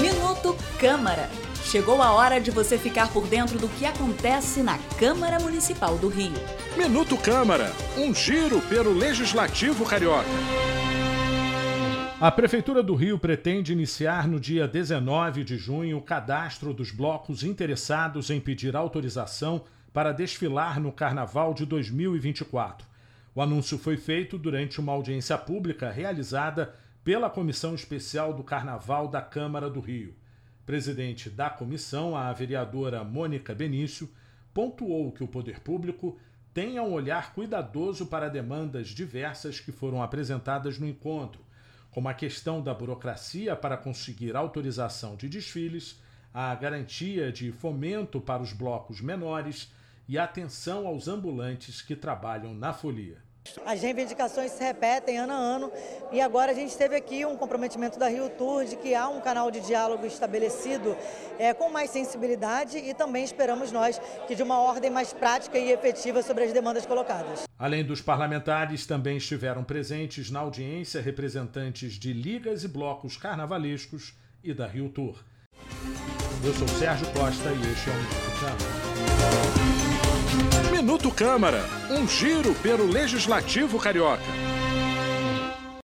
Minuto Câmara. Chegou a hora de você ficar por dentro do que acontece na Câmara Municipal do Rio. Minuto Câmara, um giro pelo Legislativo Carioca. A Prefeitura do Rio pretende iniciar no dia 19 de junho o cadastro dos blocos interessados em pedir autorização para desfilar no Carnaval de 2024. O anúncio foi feito durante uma audiência pública realizada pela Comissão Especial do Carnaval da Câmara do Rio. Presidente da comissão, a vereadora Mônica Benício, pontuou que o poder público tenha um olhar cuidadoso para demandas diversas que foram apresentadas no encontro, como a questão da burocracia para conseguir autorização de desfiles, a garantia de fomento para os blocos menores e atenção aos ambulantes que trabalham na folia. As reivindicações se repetem ano a ano e agora a gente teve aqui um comprometimento da Rio Tour de que há um canal de diálogo estabelecido é, com mais sensibilidade e também esperamos nós que de uma ordem mais prática e efetiva sobre as demandas colocadas. Além dos parlamentares, também estiveram presentes na audiência representantes de ligas e blocos carnavalescos e da Rio Tour. Eu sou Sérgio Costa e este é o Minuto Câmara, um giro pelo Legislativo Carioca.